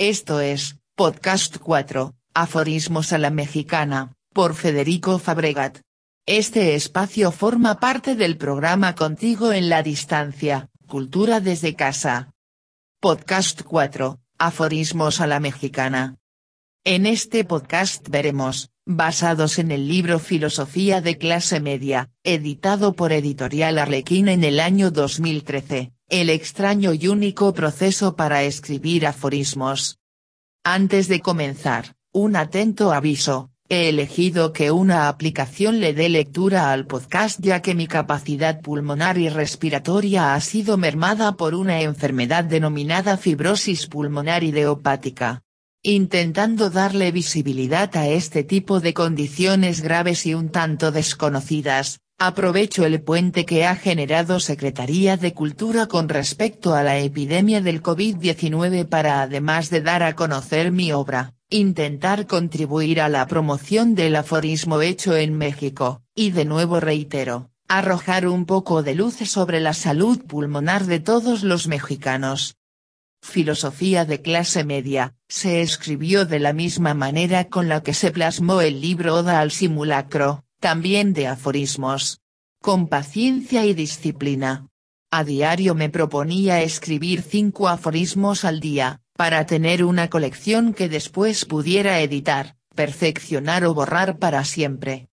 Esto es, Podcast 4, Aforismos a la Mexicana, por Federico Fabregat. Este espacio forma parte del programa Contigo en la Distancia, Cultura desde Casa. Podcast 4, Aforismos a la Mexicana. En este podcast veremos, basados en el libro Filosofía de clase media, editado por Editorial Arlequín en el año 2013, el extraño y único proceso para escribir aforismos. Antes de comenzar, un atento aviso, he elegido que una aplicación le dé lectura al podcast ya que mi capacidad pulmonar y respiratoria ha sido mermada por una enfermedad denominada fibrosis pulmonar idiopática. Intentando darle visibilidad a este tipo de condiciones graves y un tanto desconocidas, Aprovecho el puente que ha generado Secretaría de Cultura con respecto a la epidemia del COVID-19 para además de dar a conocer mi obra, intentar contribuir a la promoción del aforismo hecho en México, y de nuevo reitero, arrojar un poco de luz sobre la salud pulmonar de todos los mexicanos. Filosofía de clase media, se escribió de la misma manera con la que se plasmó el libro Oda al simulacro, también de aforismos. Con paciencia y disciplina. A diario me proponía escribir cinco aforismos al día, para tener una colección que después pudiera editar, perfeccionar o borrar para siempre.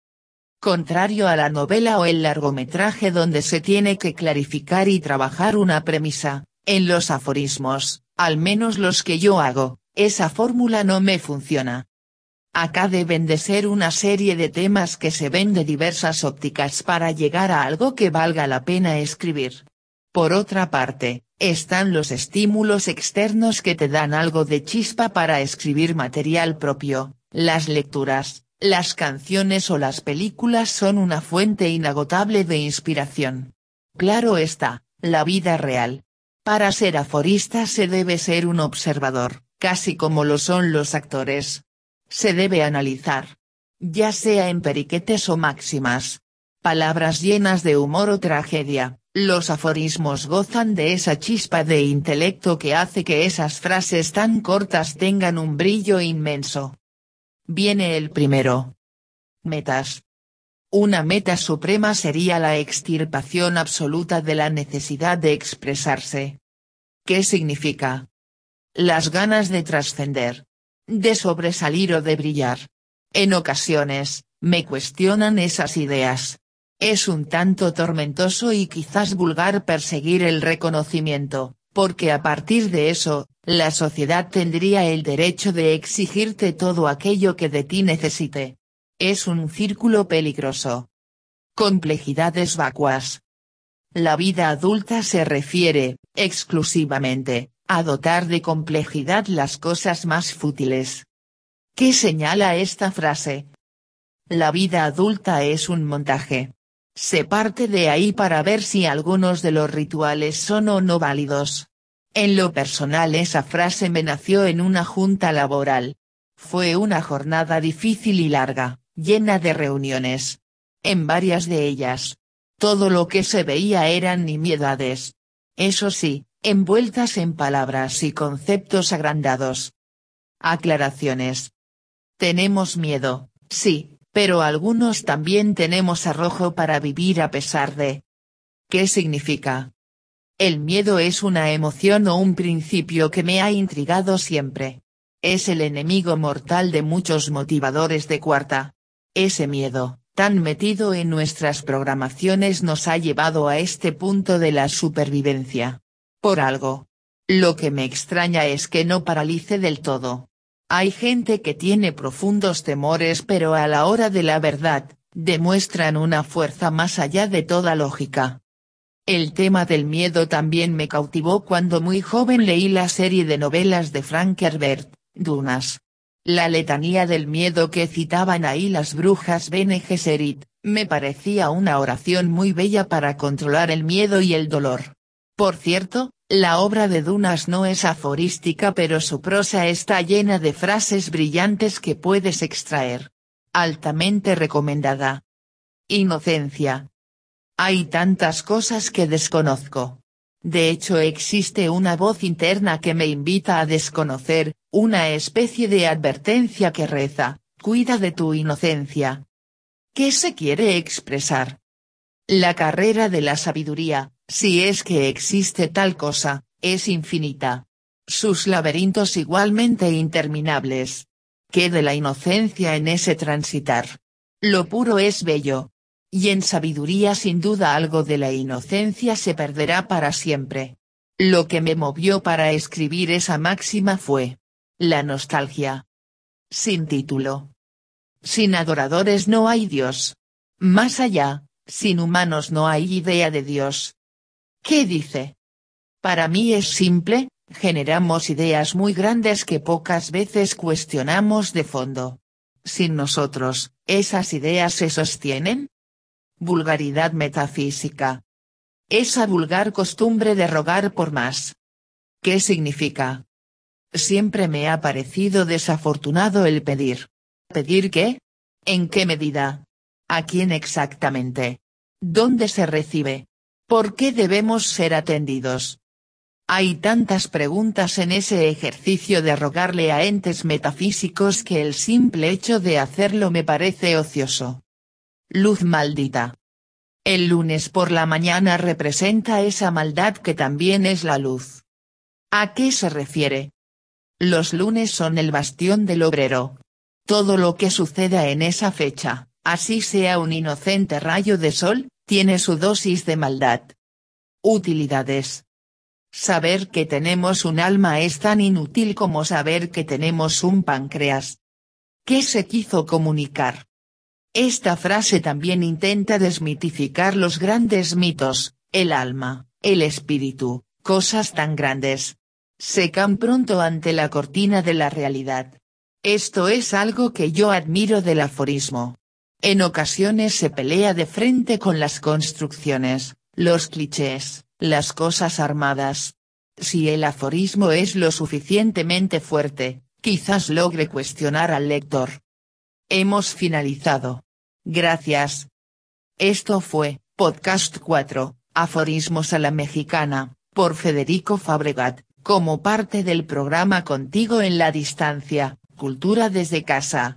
Contrario a la novela o el largometraje donde se tiene que clarificar y trabajar una premisa, en los aforismos, al menos los que yo hago, esa fórmula no me funciona. Acá deben de ser una serie de temas que se ven de diversas ópticas para llegar a algo que valga la pena escribir. Por otra parte, están los estímulos externos que te dan algo de chispa para escribir material propio, las lecturas, las canciones o las películas son una fuente inagotable de inspiración. Claro está, la vida real. Para ser aforista se debe ser un observador, casi como lo son los actores, se debe analizar. Ya sea en periquetes o máximas. Palabras llenas de humor o tragedia, los aforismos gozan de esa chispa de intelecto que hace que esas frases tan cortas tengan un brillo inmenso. Viene el primero. Metas. Una meta suprema sería la extirpación absoluta de la necesidad de expresarse. ¿Qué significa? Las ganas de trascender, de sobresalir o de brillar. En ocasiones, me cuestionan esas ideas. Es un tanto tormentoso y quizás vulgar perseguir el reconocimiento, porque a partir de eso, la sociedad tendría el derecho de exigirte todo aquello que de ti necesite. Es un círculo peligroso. Complejidades vacuas. La vida adulta se refiere, exclusivamente, a dotar de complejidad las cosas más fútiles. ¿Qué señala esta frase? La vida adulta es un montaje. Se parte de ahí para ver si algunos de los rituales son o no válidos. En lo personal esa frase me nació en una junta laboral. Fue una jornada difícil y larga, llena de reuniones. En varias de ellas. Todo lo que se veía eran nimiedades. Eso sí, envueltas en palabras y conceptos agrandados. Aclaraciones. Tenemos miedo, sí, pero algunos también tenemos arrojo para vivir a pesar de. ¿Qué significa? El miedo es una emoción o un principio que me ha intrigado siempre. Es el enemigo mortal de muchos motivadores de cuarta. Ese miedo, tan metido en nuestras programaciones nos ha llevado a este punto de la supervivencia por algo. Lo que me extraña es que no paralice del todo. Hay gente que tiene profundos temores pero a la hora de la verdad, demuestran una fuerza más allá de toda lógica. El tema del miedo también me cautivó cuando muy joven leí la serie de novelas de Frank Herbert, Dunas. La letanía del miedo que citaban ahí las brujas Bene Gesserit, me parecía una oración muy bella para controlar el miedo y el dolor. Por cierto, la obra de Dunas no es aforística pero su prosa está llena de frases brillantes que puedes extraer. Altamente recomendada. Inocencia. Hay tantas cosas que desconozco. De hecho existe una voz interna que me invita a desconocer, Una especie de advertencia que reza, cuida de tu inocencia. ¿Qué se quiere expresar? La carrera de la sabiduría, si es que existe tal cosa, es infinita. Sus laberintos igualmente interminables. ¿Qué de la inocencia en ese transitar? Lo puro es bello. Y en sabiduría sin duda algo de la inocencia se perderá para siempre. Lo que me movió para escribir esa máxima fue. La nostalgia. Sin título. Sin adoradores no hay Dios. Más allá, sin humanos no hay idea de Dios. ¿Qué dice? Para mí es simple, generamos ideas muy grandes que pocas veces cuestionamos de fondo. Sin nosotros, ¿esas ideas se sostienen? Vulgaridad metafísica. Esa vulgar costumbre de rogar por más. ¿Qué significa? Siempre me ha parecido desafortunado el pedir. ¿Pedir qué? ¿En qué medida? ¿A quién exactamente? ¿Dónde se recibe? ¿Por qué debemos ser atendidos? Hay tantas preguntas en ese ejercicio de rogarle a entes metafísicos que el simple hecho de hacerlo me parece ocioso. Luz maldita. El lunes por la mañana representa esa maldad que también es la luz. ¿A qué se refiere? Los lunes son el bastión del obrero. Todo lo que suceda en esa fecha, así sea un inocente rayo de sol, tiene su dosis de maldad. Utilidades. Saber que tenemos un alma es tan inútil como saber que tenemos un páncreas. ¿Qué se quiso comunicar? Esta frase también intenta desmitificar los grandes mitos, el alma, el espíritu, cosas tan grandes. Secan pronto ante la cortina de la realidad. Esto es algo que yo admiro del aforismo. En ocasiones se pelea de frente con las construcciones, los clichés, las cosas armadas. Si el aforismo es lo suficientemente fuerte, quizás logre cuestionar al lector. Hemos finalizado. Gracias. Esto fue, Podcast 4, Aforismos a la Mexicana, por Federico Fabregat, como parte del programa Contigo en la Distancia, Cultura desde Casa.